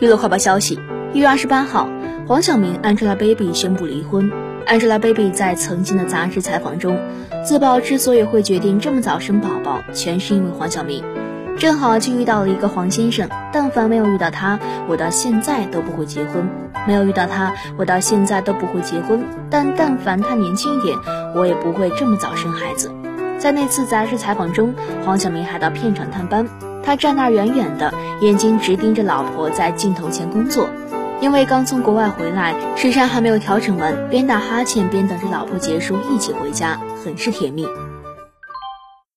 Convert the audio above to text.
娱乐快报消息：一月二十八号，黄晓明 Angelababy 宣布离婚。Angelababy 在曾经的杂志采访中自曝，之所以会决定这么早生宝宝，全是因为黄晓明。正好就遇到了一个黄先生，但凡没有遇到他，我到现在都不会结婚；没有遇到他，我到现在都不会结婚。但但凡他年轻一点，我也不会这么早生孩子。在那次杂志采访中，黄晓明还到片场探班。他站那儿远远的，眼睛直盯着老婆在镜头前工作，因为刚从国外回来，时差还没有调整完，边打哈欠边等着老婆结束一起回家，很是甜蜜。